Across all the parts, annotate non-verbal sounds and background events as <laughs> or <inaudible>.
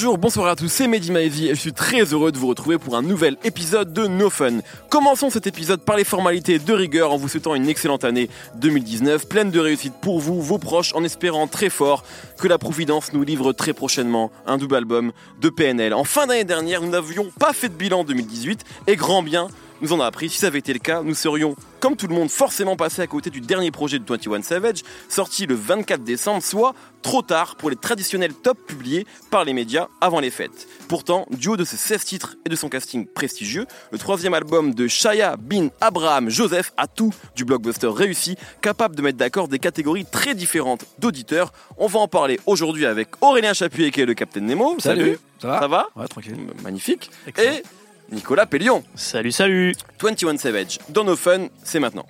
Bonjour, bonsoir à tous, c'est Mehdi Maizy et je suis très heureux de vous retrouver pour un nouvel épisode de No Fun. Commençons cet épisode par les formalités de rigueur en vous souhaitant une excellente année 2019, pleine de réussite pour vous, vos proches, en espérant très fort que la Providence nous livre très prochainement un double album de PNL. En fin d'année dernière, nous n'avions pas fait de bilan 2018 et grand bien nous en a appris. Si ça avait été le cas, nous serions, comme tout le monde, forcément passés à côté du dernier projet de 21 Savage, sorti le 24 décembre, soit trop tard pour les traditionnels tops publiés par les médias avant les fêtes. Pourtant, du haut de ses 16 titres et de son casting prestigieux, le troisième album de Shaya Bin Abraham Joseph a tout du blockbuster réussi, capable de mettre d'accord des catégories très différentes d'auditeurs. On va en parler aujourd'hui avec Aurélien Chapuis, qui est le Capitaine Nemo. Salut. Ça va Ça va Ouais, tranquille. Magnifique. Excellent. Et Nicolas Pellion. Salut, salut 21 Savage. Dans nos fun, c'est maintenant.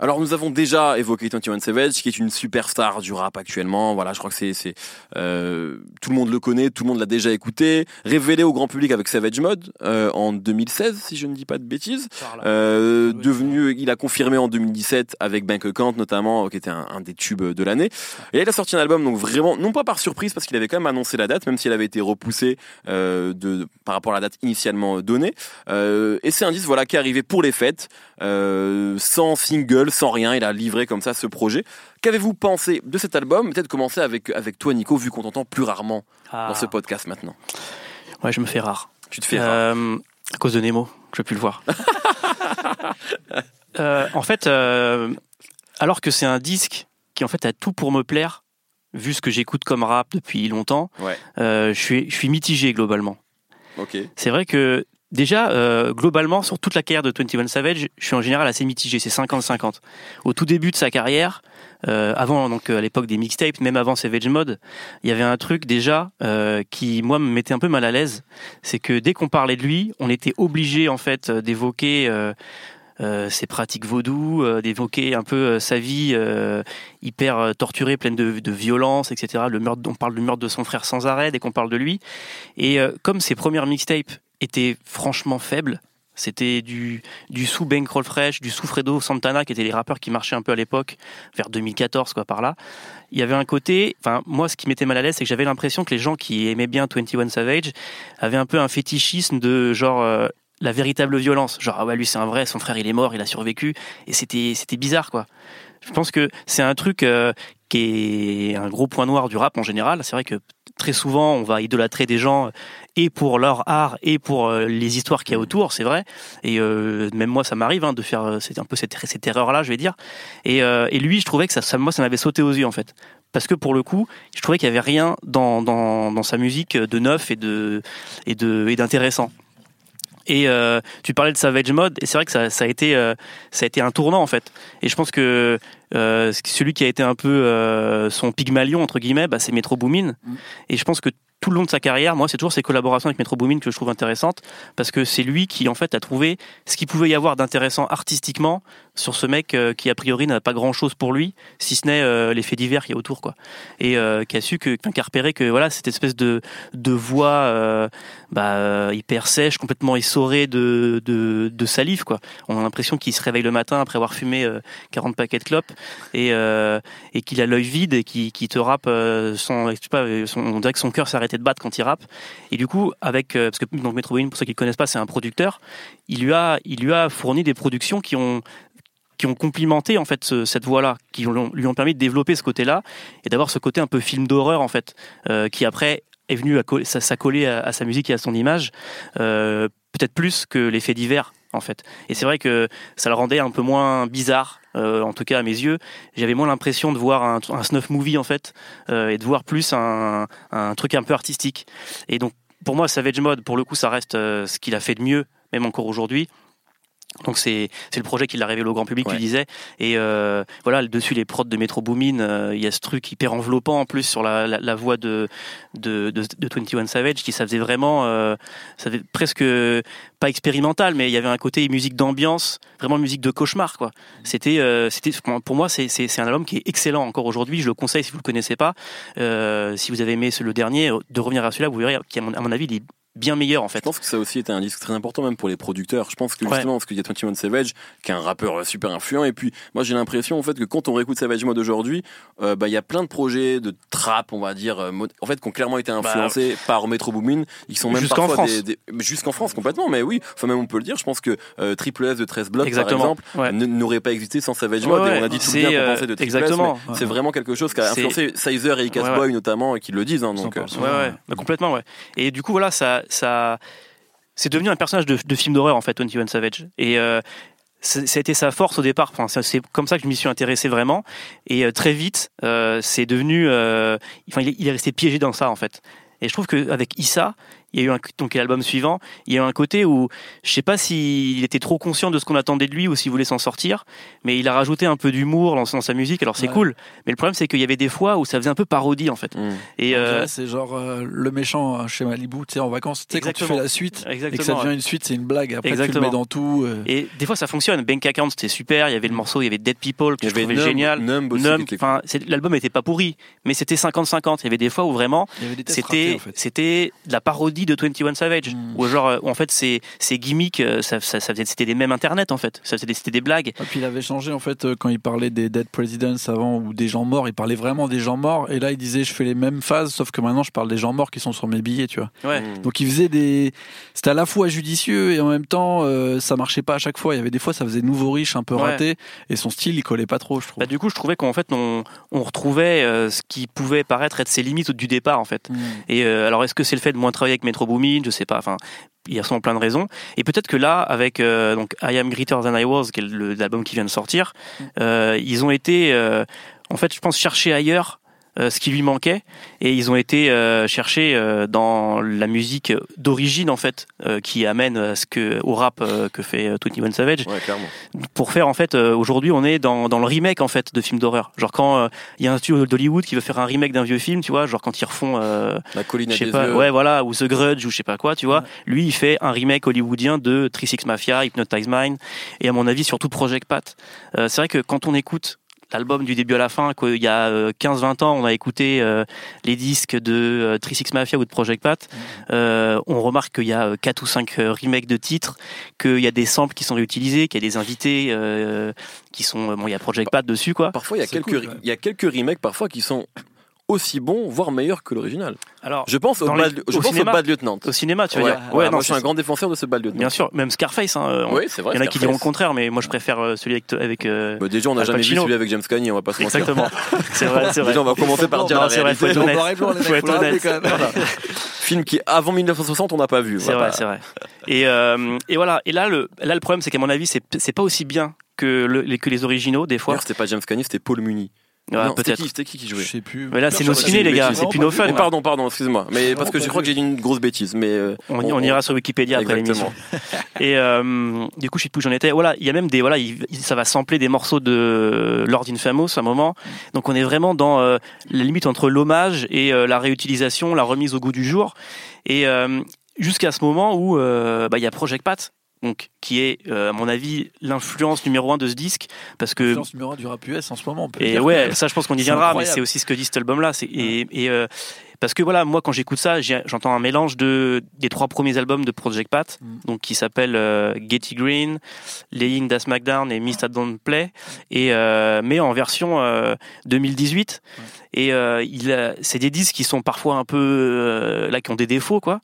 Alors nous avons déjà évoqué 21 Savage, qui est une superstar du rap actuellement. Voilà, je crois que c'est, euh, tout le monde le connaît, tout le monde l'a déjà écouté, révélé au grand public avec Savage Mode euh, en 2016, si je ne dis pas de bêtises. Euh, devenu, il a confirmé en 2017 avec Bank Account notamment, qui était un, un des tubes de l'année. Et là, il a sorti un album, donc vraiment, non pas par surprise, parce qu'il avait quand même annoncé la date, même si elle avait été repoussée euh, de, par rapport à la date initialement donnée. Euh, et c'est un disque voilà, qui est arrivé pour les fêtes, euh, sans single, sans rien. Il a livré comme ça ce projet. Qu'avez-vous pensé de cet album Peut-être commencer avec, avec toi, Nico, vu qu'on t'entend plus rarement Ah. dans ce podcast maintenant? Ouais, je me fais rare. Tu te fais rare. Euh, à cause de Nemo, je plus le voir. <laughs> Euh, en fait, euh, alors que c'est un disque qui en fait a tout pour me plaire, vu ce que j'écoute comme rap depuis longtemps, Ouais. euh, je suis je suis mitigé globalement. C'est vrai que déjà euh, globalement sur toute la carrière de 21 Savage, je suis en général assez mitigé, c'est 50-50. Au tout début de sa carrière, euh, avant donc euh, à l'époque des mixtapes, même avant Savage Mode, il y avait un truc déjà euh, qui moi me mettait un peu mal à l'aise, c'est que dès qu'on parlait de lui, on était obligé en fait euh, d'évoquer euh, ses pratiques vaudou, d'évoquer un peu sa vie hyper torturée, pleine de, violence, etc. Le meurtre, on parle du meurtre de son frère sans arrêt dès qu'on parle de lui. Et comme ses premières mixtapes étaient franchement faibles, c'était du, du sous Bankroll Fresh, du sous Fredo Santana, qui étaient les rappeurs qui marchaient un peu à l'époque, vers 2014, quoi, par là. Il y avait un côté, enfin, moi, ce qui m'était mal à l'aise, c'est que j'avais l'impression que les gens qui aimaient bien 21 Savage avaient un peu un fétichisme de genre, euh, la véritable violence. Genre, ah ouais, lui, c'est un vrai, son frère, il est mort, il a survécu. Et c'était, c'était bizarre, quoi. Je pense que c'est un truc euh, qui est un gros point noir du rap en général. C'est vrai que très souvent, on va idolâtrer des gens et pour leur art et pour euh, les histoires qu'il y a autour, c'est vrai. Et euh, même moi, ça m'arrive hein, de faire euh, c'est un peu cette, cette erreur-là, je vais dire. Et, euh, et lui, je trouvais que ça, ça moi, ça m'avait sauté aux yeux en fait. Parce que pour le coup, je trouvais qu'il y avait rien dans, dans, dans sa musique de neuf et de et de et d'intéressant. Et euh, tu parlais de Savage Mode, et c'est vrai que ça, ça a été ça a été un tournant en fait. Et je pense que euh, celui qui a été un peu euh, son pygmalion entre guillemets, bah, c'est Metro Boomin. Mm. Et je pense que tout le long de sa carrière, moi, c'est toujours ses collaborations avec Metro Boomin que je trouve intéressantes, parce que c'est lui qui en fait a trouvé ce qu'il pouvait y avoir d'intéressant artistiquement sur ce mec euh, qui a priori n'a pas grand chose pour lui, si ce n'est euh, les faits divers qu'il y a autour, quoi. Et euh, qui a su que, qui a repéré que voilà cette espèce de de voix euh, bah, euh, hyper sèche, complètement essorée de, de, de salive, quoi. On a l'impression qu'il se réveille le matin après avoir fumé euh, 40 paquets de clopes et, euh, et qu'il a l'œil vide et qui, te rappe euh, euh, son- on dirait que son cœur arrêté de battre quand il rappe. Et du coup, avec parce que donc Metro Boomin, pour ceux qui ne connaissent pas, c'est un producteur. Il lui a, il lui a fourni des productions qui ont qui ont complimenté en fait ce- cette voix-là, qui lui ont permis de développer ce côté-là et d'avoir ce côté un peu film d'horreur en fait, qui après est venu à s'accoler à, sa musique et à son image, peut-être plus que les faits divers en fait. Et c'est vrai que ça le rendait un peu moins bizarre, euh, en tout cas à mes yeux. J'avais moins l'impression de voir un, snuff movie en fait, euh, et de voir plus un, un truc un peu artistique. Et donc pour moi, Savage Mode, pour le coup, ça reste euh, ce qu'il a fait de mieux, même encore aujourd'hui. Donc c'est c'est le projet qui l'a révélé au grand public, Ouais. tu disais. Et euh, voilà, dessus les prods de Metro Boomin, euh, il y a ce truc hyper enveloppant en plus sur la, la, la voix de, de, de, de 21 Savage qui ça faisait vraiment, euh, ça faisait presque pas expérimental, mais il y avait un côté musique d'ambiance, vraiment musique de cauchemar quoi. C'était c'était pour moi c'est un album qui est excellent encore aujourd'hui. Je le conseille si vous le connaissez pas. Si vous avez aimé le dernier, de revenir à celui-là, vous verrez qu'à mon, à mon avis il est bien meilleur en fait. Je pense que ça a aussi été un disque très important même pour les producteurs. Je pense que Ouais. justement parce qu'il y a 21 Savage qui est un rappeur super influent et puis moi j'ai l'impression en fait que quand on réécoute Savage Mode aujourd'hui, euh, bah il y a plein de projets de trap, on va dire euh, en fait qui ont clairement été influencés par Metro Boomin, ils sont même Bah, Jusqu'en parfois France. des, des- jusqu'en France complètement mais oui, enfin même on peut le dire, je pense que euh, Triple S de 13 Blocs par exemple Ouais. n'aurait pas existé sans Savage Ouais, Mode ouais. et on a dit tout bien qu'on pensait de Triple exactement. S, c'est vraiment quelque chose qui a influencé Sizer et Icas Ouais, ouais. Boy notamment et qui le disent hein, donc Ouais, ouais, ouais. bah, complètement, ouais. Et du coup, voilà, ça, c'est devenu un personnage de, film d'horreur en fait, 21 Savage. Et euh, ça a été sa force au départ. C'est comme ça que je m'y suis intéressé vraiment. Et euh, très vite, euh, c'est devenu, euh, enfin, il est, il est resté piégé dans ça en fait. Et je trouve qu'avec Issa, il y a eu un, donc l'album suivant, il y a eu un côté où je sais pas s'il était trop conscient de ce qu'on attendait de lui ou s'il voulait s'en sortir, mais il a rajouté un peu d'humour dans, dans sa musique. Alors c'est Ouais. cool, mais le problème c'est qu'il y avait des fois où ça faisait un peu parodie en fait. hmm. Et euh, c'est genre euh, le méchant euh, chez Malibu, tu sais, en vacances, tu sais, quand tu Exactement. fais la suite et que ça exactement. devient une suite, c'est une blague. Après, tu le Exactement. mets dans tout. euh, Et des fois ça fonctionne. Bank Account c'était super. Il y avait le morceau, il y avait Dead People que il y je avait trouvais Numb- génial. Numb aussi Numb, qui était cool. enfin l'album était pas pourri, mais c'était 50-50. Il y avait des fois où vraiment c'était en fait. c'était de la parodie de 21 Savage Mm. où genre euh, où en fait ces ces gimmicks euh, ça, ça, ça faisait- c'était des mêmes internet en fait. Ça c'était c'était des blagues. Et puis il avait changé en fait euh, quand il parlait des dead presidents avant ou des gens morts, il parlait vraiment des gens morts et là il disait je fais les mêmes phases sauf que maintenant je parle des gens morts qui sont sur mes billets, tu vois. Ouais. Hmm. Donc il faisait des c'était à la fois judicieux et en même temps euh, ça marchait pas à chaque fois, il y avait des fois ça faisait nouveau riche un peu Ouais. raté et son style il collait pas trop, je trouve. Bah, du coup je trouvais qu'en fait on on retrouvait euh, ce qui pouvait paraître être ses limites du départ en fait. Mm. Et euh, alors, est-ce que c'est le fait de moins travailler avec Metro Boomin Je sais pas. Enfin, il y a sûrement plein de raisons. Et peut-être que là, avec euh, donc I Am Greater Than I Was, qui est l'album qui vient de sortir, euh, ils ont été, euh, en fait, je pense chercher ailleurs. Euh, ce qui lui manquait. Et ils ont été euh, chercher euh, dans la musique d'origine en fait qui amène à ce que au rap que fait euh, 21 Savage. Ouais, clairement. pour faire en fait aujourd'hui on est dans, dans le remake en fait de films d'horreur. Genre quand il y a un studio d'Hollywood qui veut faire un remake d'un vieux film tu vois genre quand ils refont La colline à je sais des pas ouais voilà ou The Grudge ou je sais pas quoi tu vois. Ouais. lui il fait un remake hollywoodien de 36 Mafia Hypnotize Mind et à mon avis surtout Project Pat. C'est vrai que quand on écoute l'album du début à la fin qu'il y a euh, 15-20 ans on a écouté euh, les disques de euh, 36 Mafia ou de Project Pat. Euh, on remarque qu'il y a euh, quatre ou cinq euh, remakes de titres qu'il y a des samples qui sont réutilisés qu'il y a des invités euh, qui sont bon il y a Project Pat dessus quoi. Parfois, il y a quelques, cool, ouais. il y a quelques remakes parfois qui sont aussi bons, voire meilleurs que l'original. alors Je pense au, les- bad, je au pense cinéma au Bad Lieutenant. au cinéma tu veux Ouais, dire ouais, non, moi je suis un grand défenseur de ce Bad Lieutenant. bien sûr même Scarface hein, euh, Oui, c'est vrai. Il y en a qui diront le contraire, mais moi je préfère euh, celui avec. avec euh, Bah, déjà, on n'a jamais vu celui avec James Cagney, on va pas se mentir. Exactement. <laughs> c'est vrai, c'est vrai. Déjà, on va commencer par dire Non, la c'est vrai, faut être honnête. Faut être honnête. Film qui, avant 1960, on n'a pas vu. C'est vrai, c'est vrai. Et, euh, et voilà. Et là, le, là, le problème, c'est qu'à mon avis, c'est c'est pas aussi bien que, le, les, que les originaux, des fois. D'ailleurs, c'était pas James Cagney, c'était Paul Muni. C'était peut-être. qui, c'était qui qui jouait Je sais plus. Mais là, c'est nos ciné, les gars. C'est plus nos fun. Oh, pardon, pardon, excuse-moi. Mais parce Non, que je crois que j'ai dit une grosse bêtise. Mais euh, On, on ira sur Wikipédia après l'émission. Exactement. <laughs> Et euh, du coup, je sais plus où j'en étais. Voilà, il y a même des voilà, il- ça va sampler des morceaux de Lord Infamous à un moment. Donc on est vraiment dans euh, la limite entre l'hommage et euh, la réutilisation, la remise au goût du jour. Et euh, jusqu'à ce moment où euh, bah, il y a Project Pat. Donc, qui est, euh, à mon avis, l'influence numéro un de ce disque, parce que Influence numéro un du rap US en ce moment. On peut et dire ouais, ça je pense qu'on y viendra, mais c'est aussi ce que dit cet album-là. C'est et, et, euh, parce que voilà, moi quand j'écoute ça, j'entends un mélange de des trois premiers albums de Project Pat, Mm. donc qui s'appellent euh, Getty Green, Laying the Smackdown et Mr. Don't Play, et euh, mais en version euh, 2018. Ouais. Et euh, il, c'est des disques qui sont parfois un peu euh, là qui ont des défauts quoi.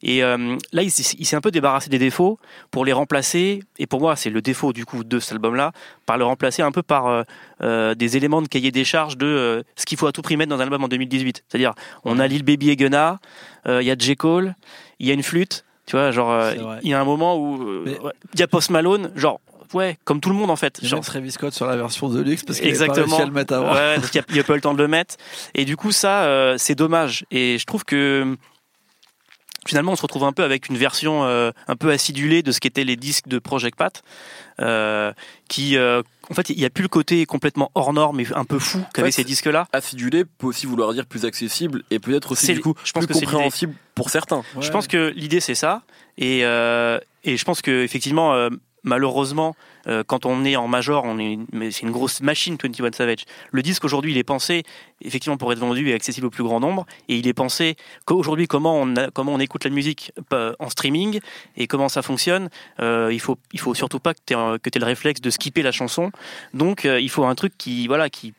Et euh, là, il, s'est- il s'est un peu débarrassé des défauts pour les remplacer. Et pour moi, c'est le défaut du coup de cet album-là, par le remplacer un peu par des éléments de cahier des charges de ce qu'il faut à tout prix mettre dans un album en 2018. C'est-à-dire, on a Lil Baby et Gunna, il y a J Cole, il y a une flûte. Tu vois, genre, il y a un moment où ouais, il y a Post Malone, genre, ouais, comme tout le monde en fait. Genre, Travis Scott sur la version de luxe parce qu'il a pas Exactement. réussi à le mettre avant. Ouais, parce qu'il n'y a, pas eu le temps de le mettre. Et du coup, ça, euh, c'est dommage. Et je trouve que finalement, on se retrouve un peu avec une version euh, un peu acidulée de ce qu'étaient les disques de Project Pat, euh, qui, euh, en fait, il n'y a plus le côté complètement hors norme et un peu fou qu'avaient ces disques-là. Acidulé peut aussi vouloir dire plus accessible et peut-être aussi du coup je pense plus que compréhensible pour certains. Je pense que l'idée c'est ça, et, et je pense que effectivement, malheureusement, euh, quand on est en major, on est, c'est une grosse machine 21 Savage. Le disque aujourd'hui, il est pensé effectivement pour être vendu et accessible au plus grand nombre, et il est pensé qu'aujourd'hui comment on comment on écoute la musique euh, en streaming et comment ça fonctionne. Euh, il faut il faut surtout pas que tu que aies le réflexe de skipper la chanson. Donc il faut un truc qui voilà qui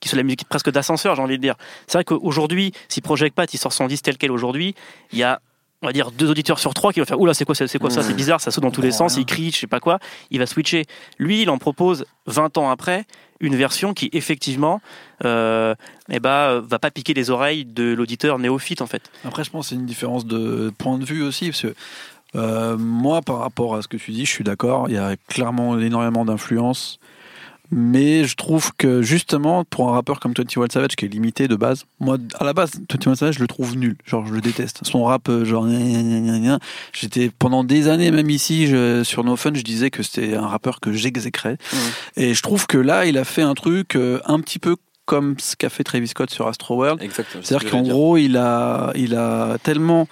qui soit la musique presque d'ascenseur, j'ai envie de dire. C'est vrai qu'aujourd'hui, si Project Pat il sort son disque tel quel aujourd'hui, il y a on va dire deux auditeurs sur trois qui vont faire oula c'est quoi c'est quoi ça? C'est bizarre ça saute dans tous les sens il crie je sais pas quoi. Il va switcher. Lui il en propose 20 ans après une version qui effectivement euh, eh ben, va pas piquer les oreilles de l'auditeur néophyte en fait. Après je pense que c'est une différence de point de vue aussi parce que euh, moi par rapport à ce que tu dis je suis d'accord. Il y a clairement énormément d'influence mais je trouve que justement, pour un rappeur comme 21 Savage qui est limité de base, moi à la base, 21 Savage je le trouve nul. Genre, je le déteste. Son rap, euh, genre, j'étais pendant des années, même ici, je, sur No Fun, je disais que c'était un rappeur que j'exécrais. Et je trouve que là, il a fait un truc euh, un petit peu comme ce qu'a fait Travis Scott sur Astro World. C'est-à-dire qu'en gros, il a, il a tellement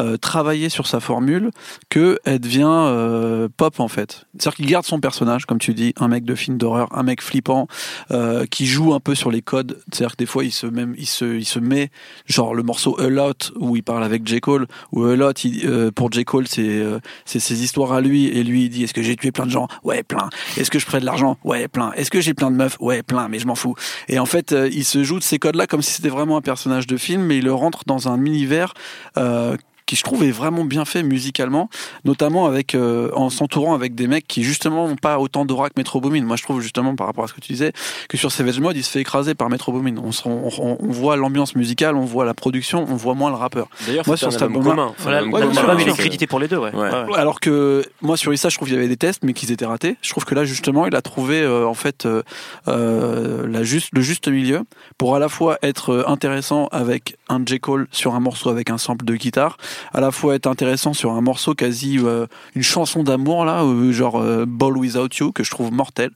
euh, travailler sur sa formule que elle devient euh, pop en fait. C'est-à-dire qu'il garde son personnage, comme tu dis, un mec de film d'horreur, un mec flippant euh, qui joue un peu sur les codes. C'est-à-dire que des fois il se même il se il se met genre le morceau A Lot où il parle avec J. Cole ou A Lot il, pour J. Cole c'est c'est ses histoires à lui et lui il dit est-ce que j'ai tué plein de gens? Ouais plein est-ce que je prête de l'argent? Ouais plein est-ce que j'ai plein de meufs? Ouais plein mais je m'en fous. Et en fait il se joue de ces codes là comme si c'était vraiment un personnage de film mais il le rentre dans un univers euh, qui je trouve est vraiment bien fait musicalement, notamment avec euh, en s'entourant avec des mecs qui justement n'ont pas autant d'aura que Metro Boomin. Moi, je trouve justement par rapport à ce que tu disais que sur Savage Mode, il se fait écraser par Metro Boomin. On, on, on, voit l'ambiance musicale, on voit la production, on voit moins le rappeur. D'ailleurs, moi sur cet album commun, voilà, ouais, il est crédité pour les deux. Ouais. Alors que moi sur Issa, je trouve qu'il y avait des tests, mais qu'ils étaient ratés. Je trouve que là justement, il a trouvé euh, en fait euh, la juste le juste milieu pour à la fois être intéressant avec un J Cole sur un morceau avec un sample de guitare à la fois être intéressant sur un morceau quasi euh, une chanson d'amour là, euh, genre euh, Ball Without You que je trouve mortel,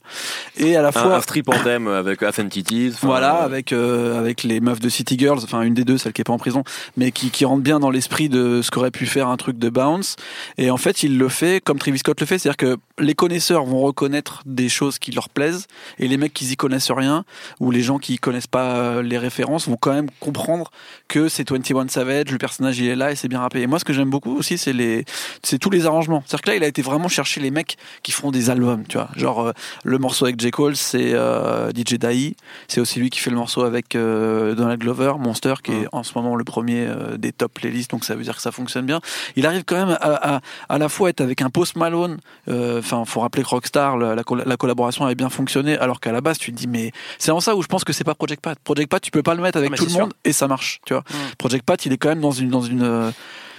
et à la fois un, strip thème avec Affinities. Voilà, avec avec les meufs de City Girls, enfin une des deux, celle qui est pas en prison, mais qui qui rentre bien dans l'esprit de ce qu'aurait pu faire un truc de bounce. Et en fait, il le fait comme Travis Scott le fait, c'est-à-dire que les connaisseurs vont reconnaître des choses qui leur plaisent, et les mecs qui y connaissent rien ou les gens qui connaissent pas les références vont quand même comprendre que c'est 21 Savage, le personnage il est là et c'est bien rappé. Et moi, ce que j'aime beaucoup aussi, c'est les, c'est tous les arrangements. C'est-à-dire que là, il a été vraiment chercher les mecs qui font des albums, tu vois. Genre, euh, le morceau avec J. Cole, c'est euh, DJ Dai. C'est aussi lui qui fait le morceau avec euh, Donald Glover, Monster, qui est en ce moment le premier des top playlists, donc ça veut dire que ça fonctionne bien. Il arrive quand même à, à, à la fois être avec un Post Malone. Enfin, faut rappeler que Rockstar, la, la, collaboration avait bien fonctionné, alors qu'à la base, tu te dis, mais c'est en ça où je pense que c'est pas Project Pat. Project Pat, tu peux pas le mettre avec tout le monde et ça marche, tu vois. Project Pat, il est quand même dans une dans une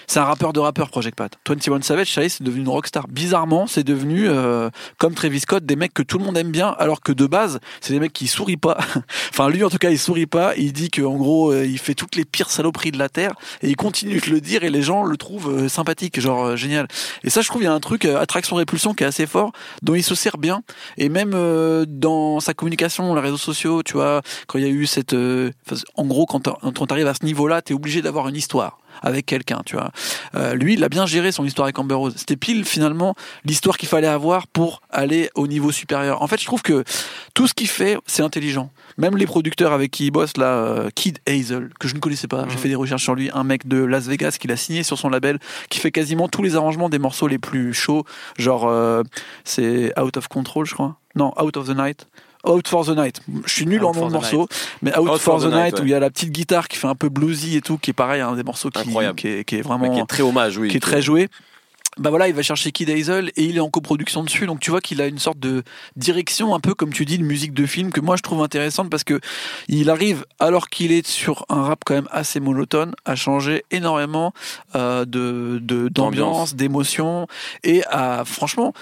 c'est un rappeur de rappeur, Project Pat. 21 Savage, ça y est, c'est devenu une rockstar. Bizarrement, c'est devenu, euh, comme Travis Scott, des mecs que tout le monde aime bien, alors que de base, c'est des mecs qui sourient pas. <laughs> enfin, lui, en tout cas, il sourit pas. Il dit qu'en gros, euh, il fait toutes les pires saloperies de la Terre, et il continue de le dire, et les gens le trouvent euh, sympathique, genre génial. Et ça, je trouve, il y a un truc, attraction-répulsion, qui est assez fort, dont il se sert bien. Et même dans sa communication, les réseaux sociaux, tu vois, quand il y a eu cette... en gros, quand tu arrives à ce niveau-là, tu es obligé d'avoir une histoire avec quelqu'un, tu vois. Euh, lui, il a bien géré son histoire avec Amber Rose. C'était pile finalement l'histoire qu'il fallait avoir pour aller au niveau supérieur. En fait, je trouve que tout ce qu'il fait, c'est intelligent. Même les producteurs avec qui il bosse là, euh, Kid Hazel, que je ne connaissais pas, j'ai mhm. fait des recherches sur lui, un mec de Las Vegas qu'il a signé sur son label, qui fait quasiment tous les arrangements des morceaux les plus chauds, genre euh, c'est Out of Control, je crois. Non, Out of the Night. Out for the Night. Je suis nul en nom de morceau, mais Out, for, the, Night, où il y a la petite guitare qui fait un peu bluesy et tout, qui est pareil, un des morceaux qui, qui, est, qui est vraiment. qui est très hommage, oui. Qui est très joué bah voilà, il va chercher Kid Hazel et il est en coproduction dessus. Donc tu vois qu'il a une sorte de direction un peu comme tu dis de musique de film que moi je trouve intéressante parce que il arrive alors qu'il est sur un rap quand même assez monotone à changer énormément euh, de d'ambiance, d'émotion et à franchement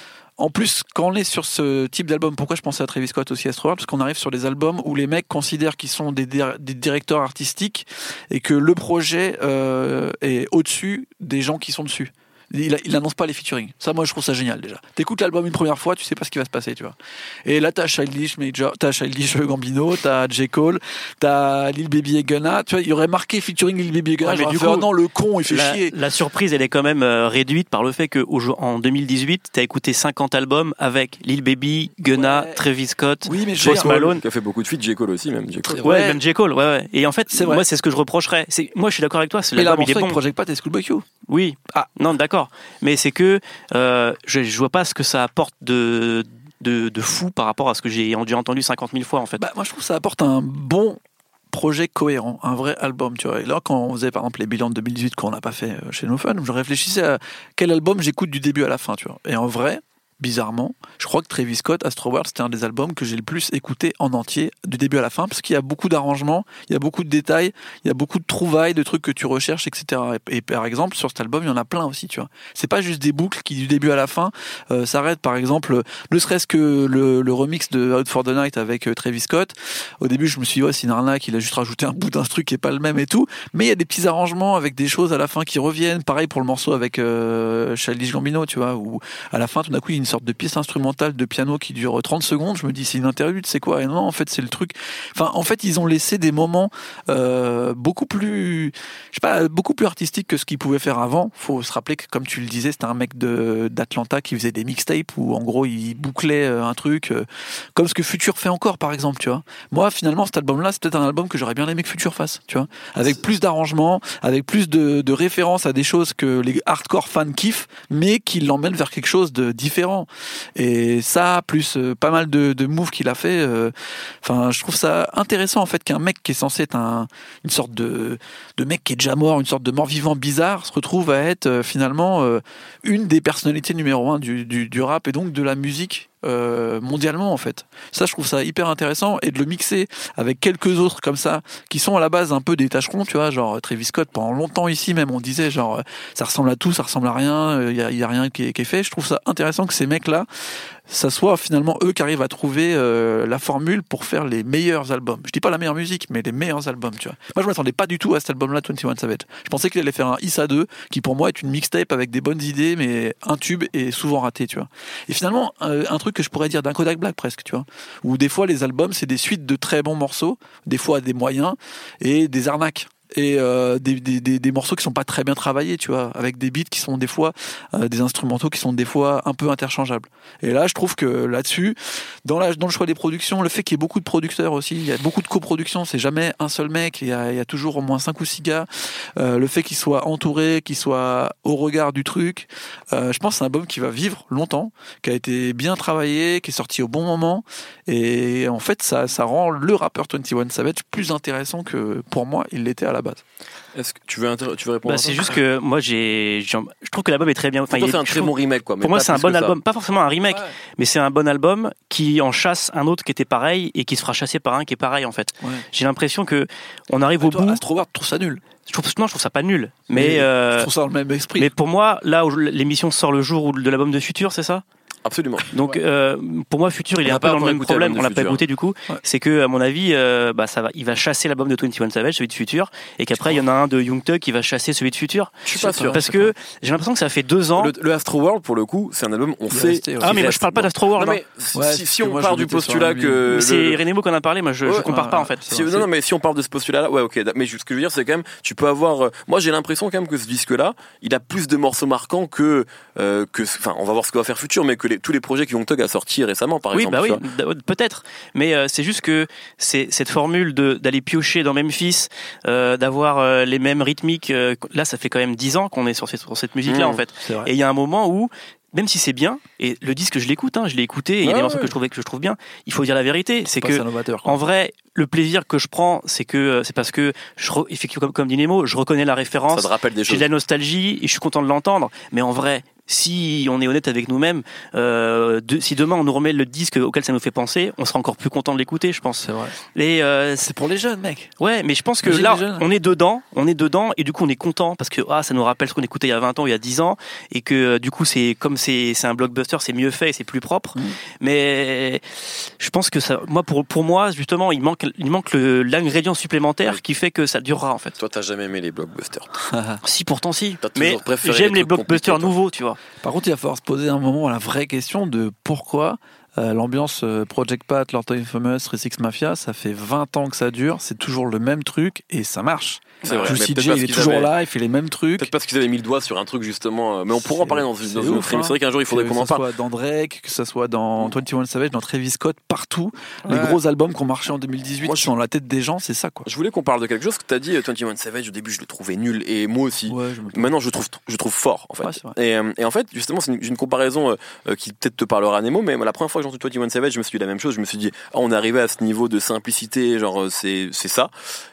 en plus, quand on est sur ce type d'album, pourquoi je pensais à Travis Scott aussi à World Parce qu'on arrive sur des albums où les mecs considèrent qu'ils sont des, directeurs artistiques et que le projet euh, est au-dessus des gens qui sont dessus. Il, il annonce pas les featuring. Ça, moi, je trouve ça génial déjà. T'écoutes l'album une première fois, tu sais pas ce qui va se passer, tu vois. Et là, t'as Childish Major, t'as Childish Gambino, t'as J Cole, t'as Lil Baby et Gunna. Tu vois, il y aurait marqué featuring Lil Baby et Gunna. Ouais, mais du fait, coup, oh non, le con, il fait La, chier. la surprise, elle est quand même euh, réduite par le fait que au jour- en 2018, t'as écouté 50 albums avec Lil Baby, Gunna, Ouais. Travis Scott, Oui, mais Post Malone. Qui a fait beaucoup de feats, J. Cole aussi, même. J. Cole. Ouais, Ouais. même J. Cole, ouais, ouais. Et en fait, C'est vrai. moi, c'est ce que je reprocherais. C'est, moi, je suis d'accord avec toi, c'est mais là, l'album, il est bon. Project Pat et Schoolboy Q. Oui. Ah, non, d'accord. Mais c'est que euh, je, je vois pas ce que ça apporte de, de, fou par rapport à ce que j'ai déjà entendu 50 000 fois, en fait. Bah, moi, je trouve que ça apporte un bon projet cohérent, un vrai album, tu vois. Et là, quand on faisait par exemple les bilans de 2018 qu'on n'a pas fait euh, chez No Fun, je réfléchissais à quel album j'écoute du début à la fin, tu vois. Et en vrai, bizarrement, je crois que Travis Scott, Astroworld, c'était un des albums que j'ai le plus écouté en entier, du début à la fin, parce qu'il y a beaucoup d'arrangements, il y a beaucoup de détails, il y a beaucoup de trouvailles, de trucs que tu recherches, etc. Et, par exemple, sur cet album, il y en a plein aussi, tu vois. C'est pas juste des boucles qui, du début à la fin, euh, s'arrêtent. Par exemple, ne serait-ce que le, remix de Out for the Night avec euh, Travis Scott. Au début, je me suis dit, ouais, c'est une arnaque, il a juste rajouté un bout d'un truc qui est pas le même et tout. Mais il y a des petits arrangements avec des choses à la fin qui reviennent. Pareil pour le morceau avec euh, Gambino, tu vois, où à la fin, tout d'un coup, il y a une sorte de pièce instrumentale de piano qui dure 30 secondes. Je me dis, c'est une interlude, c'est quoi? Et non, en fait, c'est le truc. Enfin, en fait, ils ont laissé des moments euh, beaucoup plus, je sais pas, beaucoup plus artistiques que ce qu'ils pouvaient faire avant. Faut se rappeler que, comme tu le disais, c'était un mec d'Atlanta qui faisait des mixtapes où, en gros, il bouclait euh, un truc, euh, comme ce que Future fait encore, par exemple, tu vois. Moi, finalement, cet album-là, c'est peut-être un album que j'aurais bien aimé que Future fasse, tu vois, avec plus d'arrangements, avec plus de, de références à des choses que les hardcore fans kiffent, mais qui l'emmènent vers quelque chose de différent. Et ça, plus euh, pas mal de, de moves qu'il a fait, euh, enfin, je trouve ça intéressant en fait qu'un mec qui est censé être un, une sorte de, mec qui est déjà mort, une sorte de mort-vivant bizarre, se retrouve à être euh, finalement une des personnalités numéro un du rap et donc de la musique euh, mondialement en fait. Ça, je trouve ça hyper intéressant et de le mixer avec quelques autres comme ça qui sont à la base un peu des tâcherons, tu vois, genre Travis Scott. Pendant longtemps ici même, on disait genre euh, ça ressemble à tout, ça ressemble à rien, il y a, y a rien qui est, qui est fait. Je trouve ça intéressant que ces mecs-là, ça soit finalement eux qui arrivent à trouver euh, la formule pour faire les meilleurs albums. Je dis pas la meilleure musique, mais les meilleurs albums, tu vois. Moi, je m'attendais pas du tout à cet album-là, 21 Savage. Je pensais qu'il allait faire un Issa 2, qui pour moi est une mixtape avec des bonnes idées, mais un tube et souvent raté, tu vois. Et finalement, euh, un truc que je pourrais dire d'un Kodak Black presque, tu vois. Où des fois, les albums, c'est des suites de très bons morceaux, des fois des moyens, et des arnaques et euh, des, des, des, morceaux qui sont pas très bien travaillés, tu vois, avec des beats qui sont des fois euh, des instrumentaux qui sont des fois un peu interchangeables. Et là, je trouve que là-dessus, dans, dans le choix des productions, le fait qu'il y ait beaucoup de producteurs aussi, il y a beaucoup de coproductions, c'est jamais un seul mec, il y a, toujours au moins cinq ou six gars. Euh, le fait qu'il soit entouré, qu'il soit au regard du truc, je pense que c'est un album qui va vivre longtemps, qui a été bien travaillé, qui est sorti au bon moment, et en fait, ça, ça rend le rappeur 21 Savage plus intéressant que pour moi il l'était à la base. Est-ce que tu veux, tu veux répondre Bah, c'est juste que moi, j'ai, je trouve que l'album est très bien. Pour toi, il est- c'est un je très bon remake, quoi. mais Pour moi, c'est un bon que ça. album, pas forcément un remake, Ouais. mais c'est un bon album qui en chasse un autre qui était pareil et qui se fera chasser par un qui est pareil en fait. Ouais. J'ai l'impression que on arrive au Toi, bout. Astroworld, tu trouves ça nul? Je trouve, non, je trouve ça pas nul, mais je euh, trouve ça dans le même esprit. mais pour moi, là où l'émission sort le jour de l'album de Futur, c'est ça? Absolument. Donc Ouais. euh, pour moi, Futur, il On est un peu pas dans le même problème. l'album On de l'a pas écouté du coup. Ouais. C'est que à mon avis, euh, bah ça va, il va chasser l'album de 21 Savage, celui de Futur, et qu'après il y en a un de Young Thug qui va chasser celui de Futur. Je suis pas sûr. Parce que j'ai l'impression que ça fait deux ans. Le, le Astro World, pour le coup, c'est un album, on Il sait. resté, ouais. Ah mais moi je parle pas d'Astro World. Non, hein. mais si, Ouais, si- parce si que on moi, part du postulat que. C'est René qui en a parlé, moi je, compare pas en fait. Si- non, non, mais si on parle de ce postulat-là, ouais, ok. Mais ce que je veux dire, c'est quand même, tu peux avoir. euh, moi, j'ai l'impression quand même que ce disque-là, il a plus de morceaux marquants que. que enfin, on va voir ce que va faire Futur, mais que les- tous les projets que Young Thug a sortis récemment, par Oui, exemple. bah oui, peut-être. Mais euh, c'est juste que c'est cette formule d'aller piocher dans Memphis, euh, d'avoir euh, les mêmes rythmiques. là, ça fait quand même dix ans qu'on est sur cette, sur cette musique-là, Mmh. en fait. Et il y a un moment où, même si c'est bien, et le disque, je l'écoute, hein, je l'ai écouté, et il y a des morceaux que je trouvais que je trouve bien. Il faut dire la vérité, c'est que en vrai, le plaisir que je prends, c'est que c'est parce que je, comme, comme dit Nemo, je reconnais la référence. J'ai de la nostalgie et je suis content de l'entendre, mais en vrai, si on est honnête avec nous-mêmes, euh, de- si demain on nous remet le disque auquel ça nous fait penser, on sera encore plus content de l'écouter, je pense. C'est vrai. Et euh, C'est pour les jeunes, mec. Ouais, mais je pense que là, on est dedans, on est dedans, et du coup, on est content parce que ah, ça nous rappelle ce qu'on écoutait il y a 20 ans, il y a 10 ans, et que euh, du coup, c'est comme c'est c'est un blockbuster, c'est mieux fait, et c'est plus propre. Mhm. Mais je pense que ça, moi, pour pour moi, justement, il manque il manque le- l'ingrédient supplémentaire qui fait que ça durera en fait. Toi, t'as jamais aimé les blockbusters. <laughs> Si, pourtant, si. Mais préféré j'aime les blockbusters nouveaux, tu vois. Par contre, il va falloir se poser un moment la vraie question de pourquoi euh, l'ambiance euh, Project Pat, Lord of Infamous, 36 Mafia, ça fait 20 ans que ça dure, c'est toujours le même truc et ça marche. C'est vrai, Juicy J, il est toujours avaient- là, il fait les mêmes trucs. Peut-être parce qu'ils avaient mis le doigt sur un truc justement, euh, mais on pourra en parler dans, dans une autre émission. hein. C'est vrai qu'un jour il faudrait que qu'on en parle. soit dans Drake, que ça soit dans 21 Savage, dans Travis Scott, partout. Les gros albums qui ont marché en 2018 Moi, je- sont dans la tête des gens, c'est ça quoi. Je voulais qu'on parle de quelque chose que t'as dit, euh, 21 Savage, au début je le trouvais nul, et moi aussi. Ouais, je me Maintenant je le trouve, je trouve fort en fait. Ouais, et, euh, et en fait, justement, c'est une, comparaison euh, euh, qui peut-être te parlera à Nemo, mais la première fois que j'ai entendu 21 Savage, je me suis dit la même chose. Je me suis dit, ah, on est arrivé à ce niveau de simplicité, genre euh, c'est ça.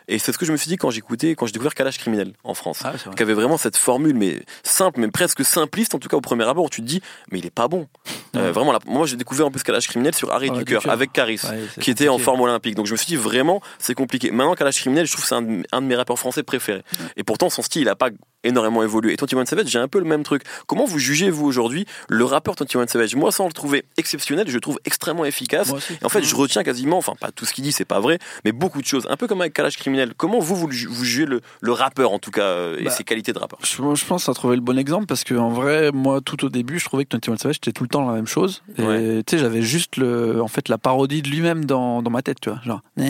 Et c'est ce que je me suis dit quand j'écoutais, quand j'ai découvert Kalash Criminel en France. Ah, vrai. qui avait vraiment cette formule, mais simple, mais presque simpliste, en tout cas au premier abord, où tu te dis, mais il est pas bon. Euh, Ouais. vraiment, là, moi j'ai découvert en plus Kalash Criminel sur Harry Harry Duker, avec Caris, Ouais, qui était en forme olympique. Donc je me suis dit, vraiment, c'est compliqué. Maintenant, Kalash Criminel, je trouve que c'est un, de- un de mes rappeurs français préférés. Et pourtant, son style, il a pas énormément évolué. Et 21 Savage, j'ai un peu le même truc. Comment vous jugez, vous, aujourd'hui, le rappeur 21 Savage? Moi, sans le trouver exceptionnel, je le trouve extrêmement efficace. Et en fait, je retiens quasiment, enfin pas tout ce qu'il dit, c'est pas vrai, mais beaucoup de choses. Un peu comme avec Kalash Criminel. Comment vous, vous jugez le, le rappeur, en tout cas, euh, et Bah, ses qualités de rappeur Je, je pense a trouvé le bon exemple parce que en vrai, moi, tout au début, je trouvais que 21 Savage c'était tout le temps la même chose. Et Ouais. tu sais, j'avais juste le, en fait, la parodie de lui-même dans, dans ma tête, tu vois. Genre, tu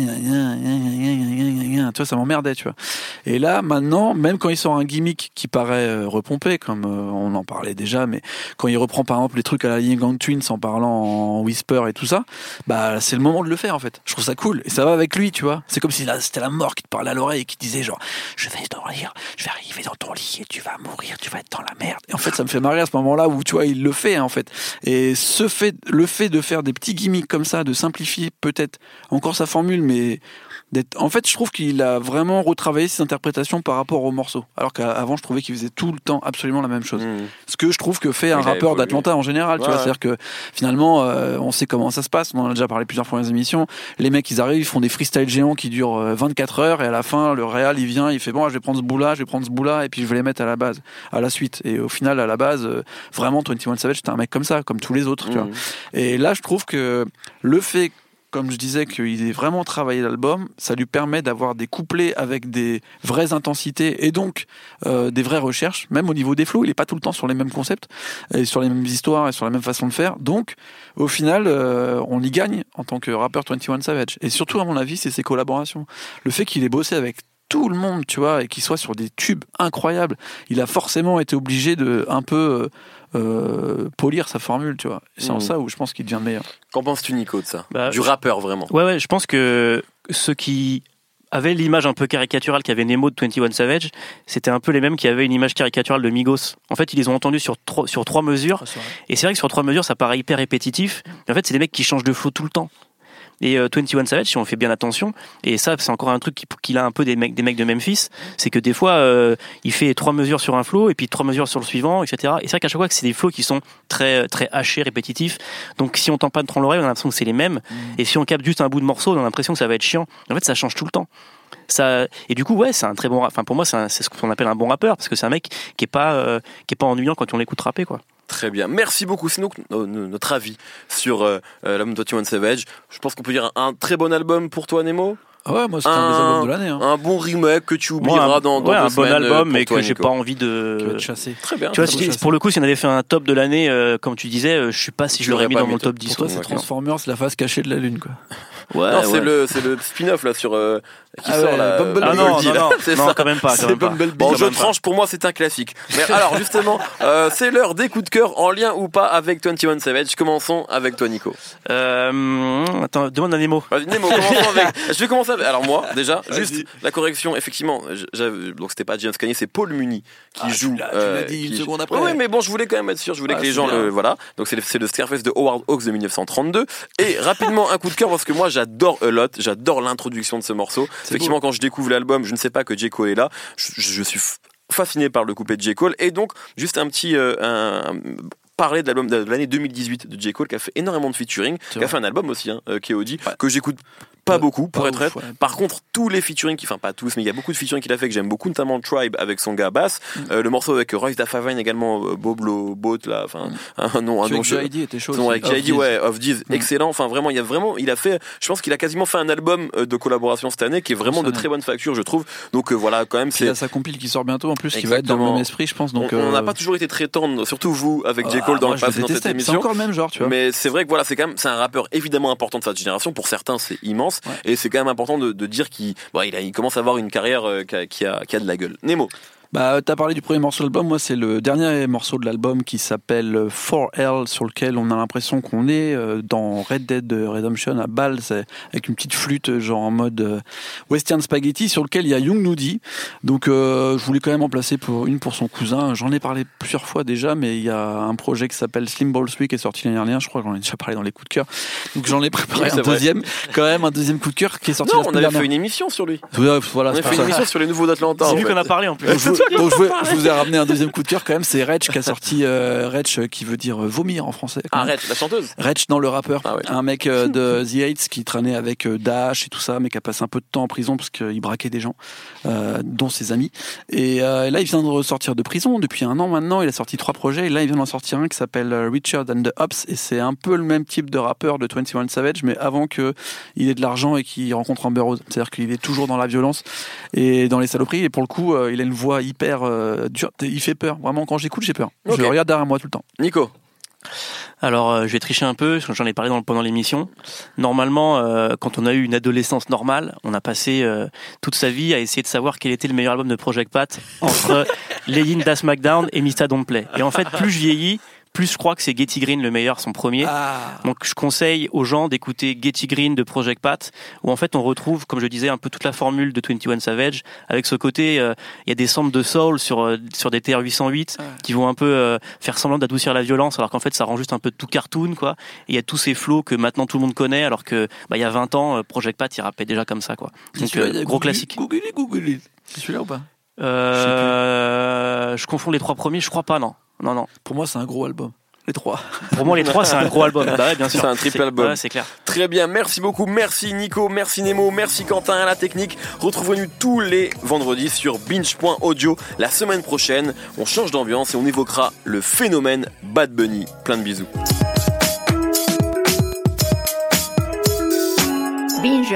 vois, ça m'emmerdait, tu vois. Et là, maintenant, même quand il sort un gimmick qui paraît euh, repompé, comme euh, on en parlait déjà, mais quand il reprend par exemple les trucs à la Yin Gang Twins en parlant en whisper et tout ça, bah c'est le moment de le faire en fait. Je trouve ça cool et ça va avec lui, tu vois. C'est comme si c'était la mort qui te parlait à l'oreille et qui disait genre je vais dormir, je vais arriver dans ton lit et tu vas mourir, tu vas être dans la merde. Et en fait ça me fait marrer à ce moment-là où tu vois il le fait hein, en fait. Et ce fait, le fait de faire des petits gimmicks comme ça, de simplifier peut-être encore sa formule, mais. En fait, je trouve qu'il a vraiment retravaillé ses interprétations par rapport au morceau. Alors qu'avant, je trouvais qu'il faisait tout le temps absolument la même chose. Mmh. Ce que je trouve que fait un Il rappeur d'Atlanta en général. tu vois, c'est-à-dire que finalement, euh, on sait comment ça se passe. On en a déjà parlé plusieurs fois dans les émissions. Les mecs, ils arrivent, ils font des freestyles géants qui durent euh, 24 heures, et à la fin, le réal, il vient, il fait bon, je vais prendre ce bout-là, je vais prendre ce bout-là, et puis je vais les mettre à la base, à la suite. Et au final, à la base, euh, vraiment, 21 Savage, c'était un mec comme ça, comme tous les autres. Tu vois. Mmh. Et là, je trouve que le fait, comme je disais, qu'il ait vraiment travaillé l'album, ça lui permet d'avoir des couplets avec des vraies intensités et donc euh, des vraies recherches, même au niveau des flows. Il n'est pas tout le temps sur les mêmes concepts et sur les mêmes histoires et sur la même façon de faire. Donc, au final, euh, on y gagne en tant que rappeur 21 Savage. Et surtout, à mon avis, c'est ses collaborations. Le fait qu'il ait bossé avec tout le monde, tu vois, et qu'il soit sur des tubes incroyables, il a forcément été obligé de un peu euh, euh, polir sa formule, tu vois. C'est en Mhm. ça où je pense qu'il devient meilleur. Qu'en penses-tu, Nico, de ça? Bah, Du rappeur, vraiment. Ouais, ouais, je pense que ceux qui avaient l'image un peu caricaturale qu'avait Nemo de 21 Savage, c'était un peu les mêmes qui avaient une image caricaturale de Migos. En fait, ils les ont entendus sur trois, sur trois mesures, et c'est vrai que sur trois mesures, ça paraît hyper répétitif, mais en fait, c'est des mecs qui changent de flow tout le temps. Et euh, 21 Savage, si on fait bien attention, et ça, c'est encore un truc qui- qu'il a un peu des mecs, des mecs de Memphis, c'est que des fois, euh, il fait trois mesures sur un flow, et puis trois mesures sur le suivant, etc. Et c'est vrai qu'à chaque fois, que c'est des flows qui sont très, très hachés, répétitifs. Donc, si on tend pas de l'oreille, on a l'impression que c'est les mêmes. Et si on capte juste un bout de morceau, on a l'impression que ça va être chiant. En fait, ça change tout le temps. Ça, et du coup, ouais, c'est un très bon. Enfin, pour moi, c'est ce qu'on appelle un bon rappeur parce que c'est un mec qui est pas, euh, qui est pas ennuyant quand on l'écoute rapper, quoi. Très bien. Merci beaucoup. C'est notre avis sur euh, euh, l'album 21 Savage. Je pense qu'on peut dire un, un très bon album pour toi, Nemo. Ah ouais, moi, c'est un, des albums de l'année. Hein. Un bon remake que tu oublieras Moi, un, dans, dans ouais, deux un bon euh, album, pour mais que j'ai pas envie de. chassé. Très bien. Tu vois, si- pour le coup, si on avait fait un top de l'année, euh, comme tu disais, euh, je sais pas si je l'aurais mis pas dans mon top top 10. Pour toi, c'est. Transformers, la face cachée de la Lune, quoi. Ouais, non, c'est ouais. le, c'est le spin-off là sur euh, qui Ah sort ouais, là. Bumblebee. Ah non, non, là. non, c'est non, ça. quand même pas. Quand C'est. Bumblebee. Bon, Quand je même pas. tranche, pour moi, c'est un classique. Mais alors, justement, <laughs> euh, c'est l'heure des coups de cœur en lien ou pas avec 21 Savage. Commençons avec toi, Nico. Euh, attends, demande un Nemo. Vas-y, Nemo, commençons avec. <laughs> Je vais commencer avec. Alors, moi, déjà, juste la correction, effectivement, donc c'était pas James Cagney, c'est Paul Muni qui Ah, joue. tu l'as dit qui une joue- seconde après. Oui, mais bon, je voulais quand même être sûr, je voulais Ah, que les gens le. Voilà. Donc, c'est le, le Scarface de Howard Hawks de 1932. Et rapidement, un coup de cœur parce que moi, j'adore A Lot, j'adore l'introduction de ce morceau. Effectivement, quand je découvre l'album, je ne sais pas que J. Cole est là. Je, suis fasciné par le coupé de J. Cole. Et donc, juste un petit. euh, un- parler de l'album de l'année 2018 de J. Cole qui a fait énormément de featuring, qui a fait un album aussi, hein, euh, KOD, Ouais. que j'écoute pas beaucoup pour pas être ouf, ouais. Par contre, tous les featuring, qui- enfin pas tous, mais il y a beaucoup de featuring qu'il a fait que j'aime beaucoup, notamment Tribe avec son gars Bass, Mm. euh, le morceau avec Royce da Favine également, euh, Boblo Boat là, enfin <laughs> un nom, un nom. avec JID était chaud. Aussi. avec JID, ouais, Deez, Mm. excellent. Enfin, vraiment, il y a vraiment, il a fait, je pense qu'il a quasiment fait un album euh, de collaboration cette année qui est vraiment de Cette très bonne facture, je trouve. Donc euh, voilà, quand même, Puis il c'est. a sa compile qui sort bientôt en plus, qui va être dans le même esprit, je pense. Donc, on n'a pas toujours été très tendre, surtout vous avec J. ah, Cole dans le passé dans cette mais C'est émission. encore le même genre, tu vois. Mais c'est vrai que voilà, c'est quand même c'est un rappeur évidemment important de sa génération. Pour certains, c'est immense Ouais. et c'est quand même important de, de dire qu'il bon, il, a- il commence à avoir une carrière euh, qui, a, qui, a, qui a de la gueule. Nemo. Bah, t'as parlé du premier morceau de l'album. Moi, c'est le dernier morceau de l'album qui s'appelle 4L, sur lequel on a l'impression qu'on est euh, dans Red Dead Redemption à Bâle, avec une petite flûte, genre en mode euh, western spaghetti, sur lequel il y a Young Nudie. Donc, euh, je voulais quand même en placer pour une pour son cousin. J'en ai parlé plusieurs fois déjà, mais il y a un projet qui s'appelle Slim Ball Sweet qui est sorti l'année dernière. Je crois que j'en ai déjà parlé dans les coups de cœur. Donc, j'en ai préparé Oui, un vrai. deuxième, quand même un deuxième coup de cœur qui est sorti Non, la on avait dernière. fait une émission sur lui. Voilà, On c'est a fait une ça. émission sur les nouveaux d'Atlanta. C'est lui qu'on a parlé en plus. Donc, je, vous- je ai <laughs> ramené un deuxième coup de cœur quand même, c'est Reg qui a sorti euh, euh, qui veut dire euh, vomir en français. même. Arrête, la chanteuse. Reg dans le rappeur, Ah ouais. un mec euh, <laughs> de The Hates qui traînait avec euh, Dash et tout ça, mais qui a passé un peu de temps en prison parce qu'il braquait des gens, euh, dont ses amis. Et euh, là, il vient de ressortir de prison depuis un an maintenant. Il a sorti trois projets et là, il vient d'en sortir un qui s'appelle Richard and the Hops et c'est un peu le même type de rappeur de 21 Savage, mais avant que il ait de l'argent et qu'il rencontre Amber Rose. C'est-à-dire qu'il est toujours dans la violence et dans les saloperies. Et pour le coup, euh, il a une voix hyper euh, dure. Il fait peur. Vraiment, quand j'écoute, j'ai peur. Je le regarde derrière moi tout le temps. Nico. Alors, euh, je vais tricher un peu, parce que j'en ai parlé dans, pendant l'émission. Normalement, euh, quand on a eu une adolescence normale, on a passé euh, toute sa vie à essayer de savoir quel était le meilleur album de Project Pat entre <laughs> Lay In Da SmackDown et Mista Don't Play. Et en fait, plus je vieillis, plus je crois que c'est Getty Green le meilleur, son premier. Ah. Donc je conseille aux gens d'écouter Getty Green de Project Pat, où en fait on retrouve, comme je disais, un peu toute la formule de 21 Savage, avec ce côté, euh, il y a des samples de soul sur, euh, sur des TR 808 Ouais. qui vont un peu euh, faire semblant d'adoucir la violence, alors qu'en fait ça rend juste un peu tout cartoon, quoi. Il y a tous ces flows que maintenant tout le monde connaît, alors que bah, il y a 20 ans, Project Pat il rappait déjà comme ça, quoi. Donc euh, gros classique. Google it, Google. C'est celui-là ou pas? Euh, je confonds les trois premiers, je crois pas, non. Non, non. Pour moi, c'est un gros album. Les trois. Pour moi, les trois, c'est un gros album. Bah <laughs> ouais, bien sûr. C'est un triple album. Ouais, c'est clair. Très bien, merci beaucoup, merci Nico, merci Nemo, merci Quentin à la technique. Retrouvez-nous tous les vendredis sur binge.audio. La semaine prochaine, on change d'ambiance et on évoquera le phénomène Bad Bunny. Plein de bisous. Binge.